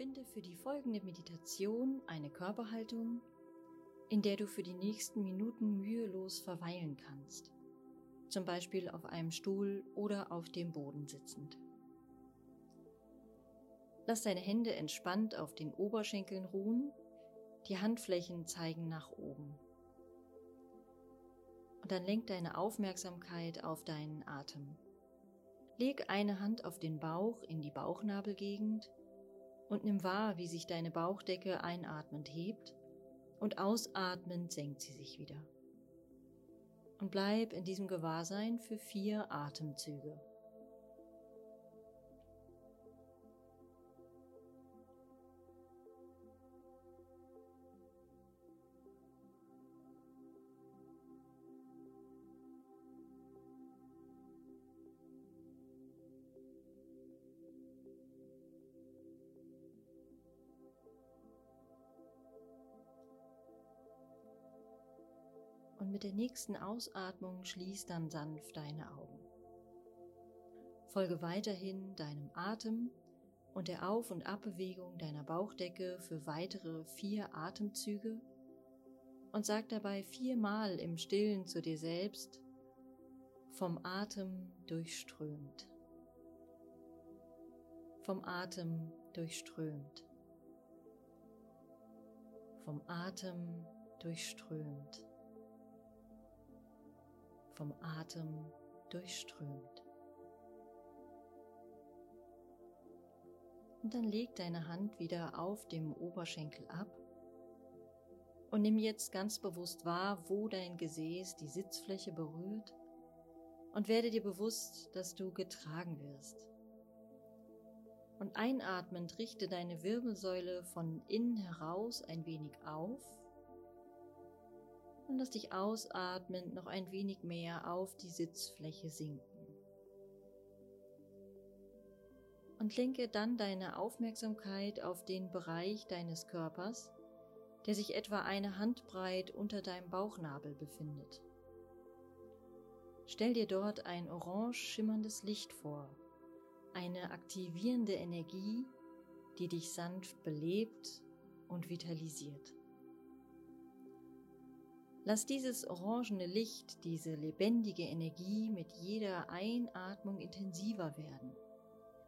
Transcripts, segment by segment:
Finde für die folgende Meditation eine Körperhaltung, in der du für die nächsten Minuten mühelos verweilen kannst, zum Beispiel auf einem Stuhl oder auf dem Boden sitzend. Lass deine Hände entspannt auf den Oberschenkeln ruhen, die Handflächen zeigen nach oben. Und dann lenk deine Aufmerksamkeit auf deinen Atem. Leg eine Hand auf den Bauch in die Bauchnabelgegend und nimm wahr, wie sich deine Bauchdecke einatmend hebt und ausatmend senkt sie sich wieder. Und bleib in diesem Gewahrsein für vier Atemzüge. Und mit der nächsten Ausatmung schließ dann sanft deine Augen. Folge weiterhin deinem Atem und der Auf- und Abbewegung deiner Bauchdecke für weitere vier Atemzüge und sag dabei viermal im Stillen zu dir selbst, vom Atem durchströmt. Vom Atem durchströmt. Vom Atem durchströmt vom Atem durchströmt. Und dann leg deine Hand wieder auf dem Oberschenkel ab und nimm jetzt ganz bewusst wahr, wo dein Gesäß die Sitzfläche berührt und werde dir bewusst, dass du getragen wirst. Und einatmend richte deine Wirbelsäule von innen heraus ein wenig auf und lass dich ausatmend noch ein wenig mehr auf die Sitzfläche sinken. Und lenke dann deine Aufmerksamkeit auf den Bereich deines Körpers, der sich etwa eine Handbreit unter deinem Bauchnabel befindet. Stell dir dort ein orange schimmerndes Licht vor, eine aktivierende Energie, die dich sanft belebt und vitalisiert. Lass dieses orangene Licht, diese lebendige Energie mit jeder Einatmung intensiver werden.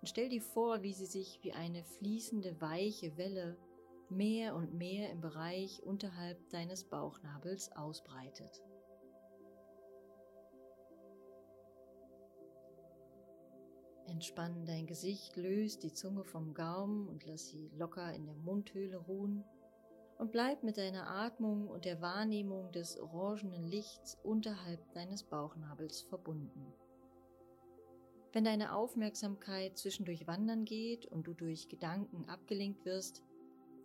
Und stell dir vor, wie sie sich wie eine fließende weiche Welle mehr und mehr im Bereich unterhalb deines Bauchnabels ausbreitet. Entspann dein Gesicht, löst die Zunge vom Gaumen und lass sie locker in der Mundhöhle ruhen und bleib mit deiner Atmung und der Wahrnehmung des orangenen Lichts unterhalb deines Bauchnabels verbunden. Wenn deine Aufmerksamkeit zwischendurch wandern geht und du durch Gedanken abgelenkt wirst,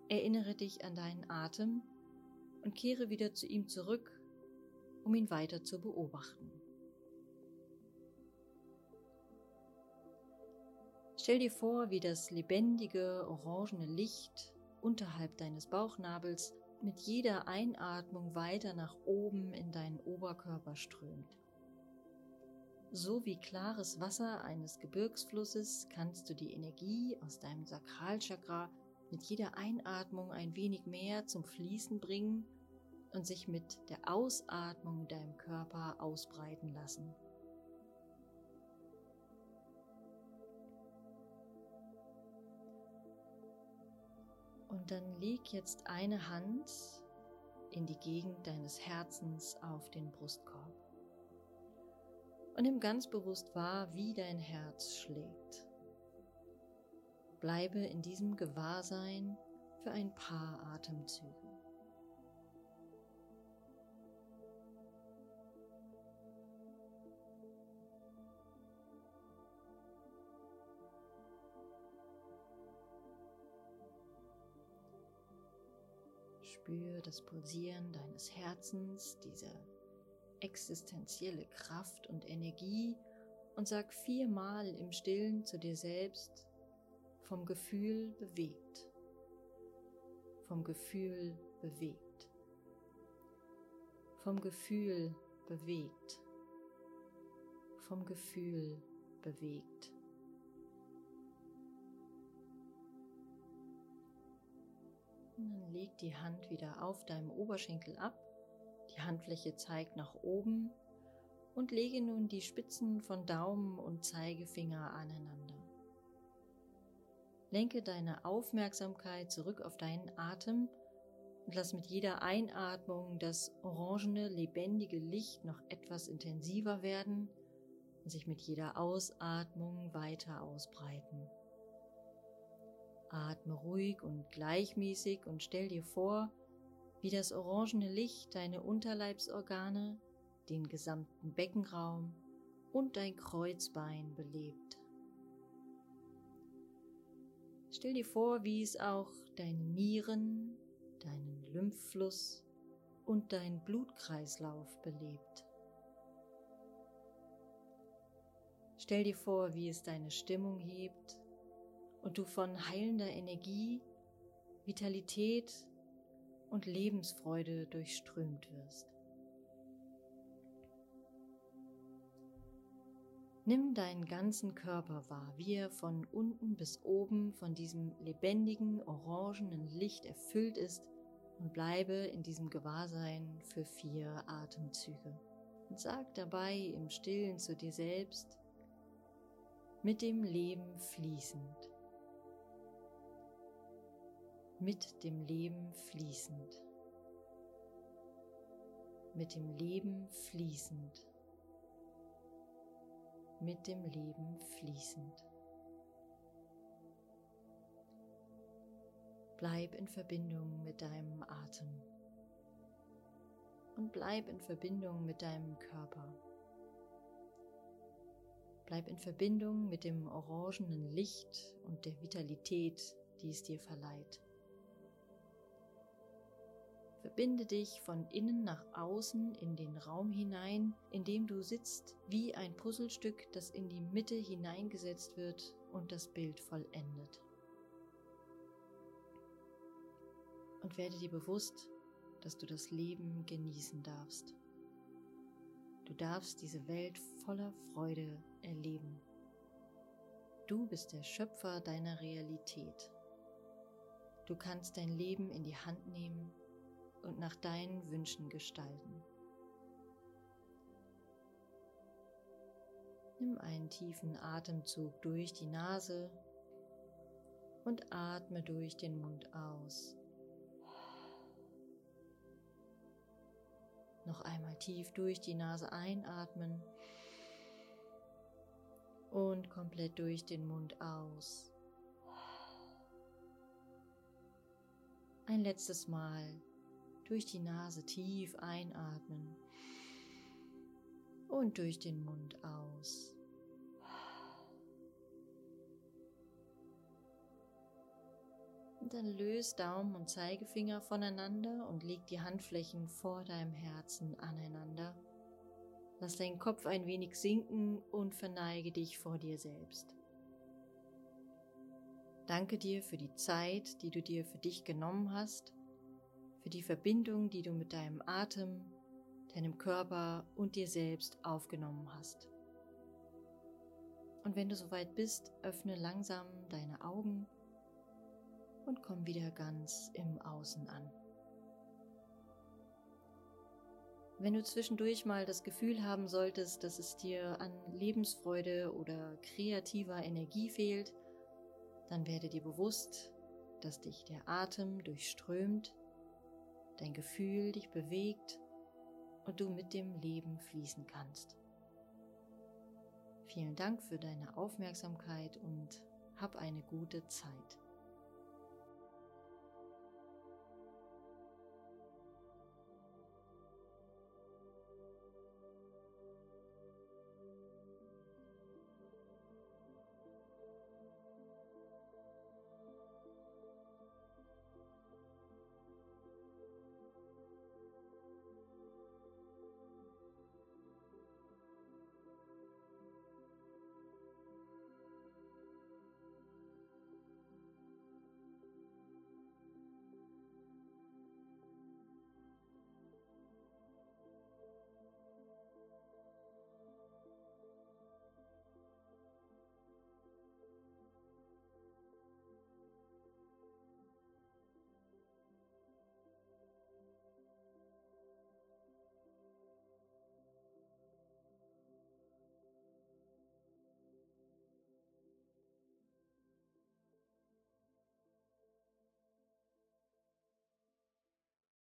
erinnere dich an deinen Atem und kehre wieder zu ihm zurück, um ihn weiter zu beobachten. Stell dir vor, wie das lebendige orangene Licht unterhalb deines Bauchnabels mit jeder Einatmung weiter nach oben in deinen Oberkörper strömt. So wie klares Wasser eines Gebirgsflusses kannst du die Energie aus deinem Sakralchakra mit jeder Einatmung ein wenig mehr zum Fließen bringen und sich mit der Ausatmung in deinem Körper ausbreiten lassen. Und dann leg jetzt eine Hand in die Gegend deines Herzens auf den Brustkorb. Und nimm ganz bewusst wahr, wie dein Herz schlägt. Bleibe in diesem Gewahrsein für ein paar Atemzüge. Spür das Pulsieren deines Herzens, diese existenzielle Kraft und Energie und sag viermal im Stillen zu dir selbst, vom Gefühl bewegt, vom Gefühl bewegt, vom Gefühl bewegt, vom Gefühl bewegt. Und dann leg die Hand wieder auf deinem Oberschenkel ab. Die Handfläche zeigt nach oben und lege nun die Spitzen von Daumen und Zeigefinger aneinander. Lenke deine Aufmerksamkeit zurück auf deinen Atem und lass mit jeder Einatmung das orangene, lebendige Licht noch etwas intensiver werden und sich mit jeder Ausatmung weiter ausbreiten. Atme ruhig und gleichmäßig und stell dir vor, wie das orangene Licht deine Unterleibsorgane, den gesamten Beckenraum und dein Kreuzbein belebt. Stell dir vor, wie es auch deine Nieren, deinen Lymphfluss und deinen Blutkreislauf belebt. Stell dir vor, wie es deine Stimmung hebt und du von heilender Energie, Vitalität und Lebensfreude durchströmt wirst. Nimm deinen ganzen Körper wahr, wie er von unten bis oben von diesem lebendigen, orangenen Licht erfüllt ist und bleibe in diesem Gewahrsein für vier Atemzüge. Und sag dabei im Stillen zu dir selbst, mit dem Leben fließend mit dem Leben fließend, mit dem Leben fließend, mit dem Leben fließend. Bleib in Verbindung mit deinem Atem und bleib in Verbindung mit deinem Körper. Bleib in Verbindung mit dem orangenen Licht und der Vitalität, die es dir verleiht. Verbinde dich von innen nach außen in den Raum hinein, in dem du sitzt, wie ein Puzzlestück, das in die Mitte hineingesetzt wird und das Bild vollendet. Und werde dir bewusst, dass du das Leben genießen darfst. Du darfst diese Welt voller Freude erleben. Du bist der Schöpfer deiner Realität. Du kannst dein Leben in die Hand nehmen und nach deinen Wünschen gestalten. Nimm einen tiefen Atemzug durch die Nase und atme durch den Mund aus. Noch einmal tief durch die Nase einatmen und komplett durch den Mund aus. Ein letztes Mal durch die Nase tief einatmen und durch den Mund aus. Und dann löst Daumen und Zeigefinger voneinander und leg die Handflächen vor deinem Herzen aneinander. Lass deinen Kopf ein wenig sinken und verneige dich vor dir selbst. Danke dir für die Zeit, die du dir für dich genommen hast für die Verbindung, die du mit deinem Atem, deinem Körper und dir selbst aufgenommen hast. Und wenn du soweit bist, öffne langsam deine Augen und komm wieder ganz im Außen an. Wenn du zwischendurch mal das Gefühl haben solltest, dass es dir an Lebensfreude oder kreativer Energie fehlt, dann werde dir bewusst, dass dich der Atem durchströmt dein Gefühl dich bewegt und du mit dem Leben fließen kannst. Vielen Dank für deine Aufmerksamkeit und hab eine gute Zeit.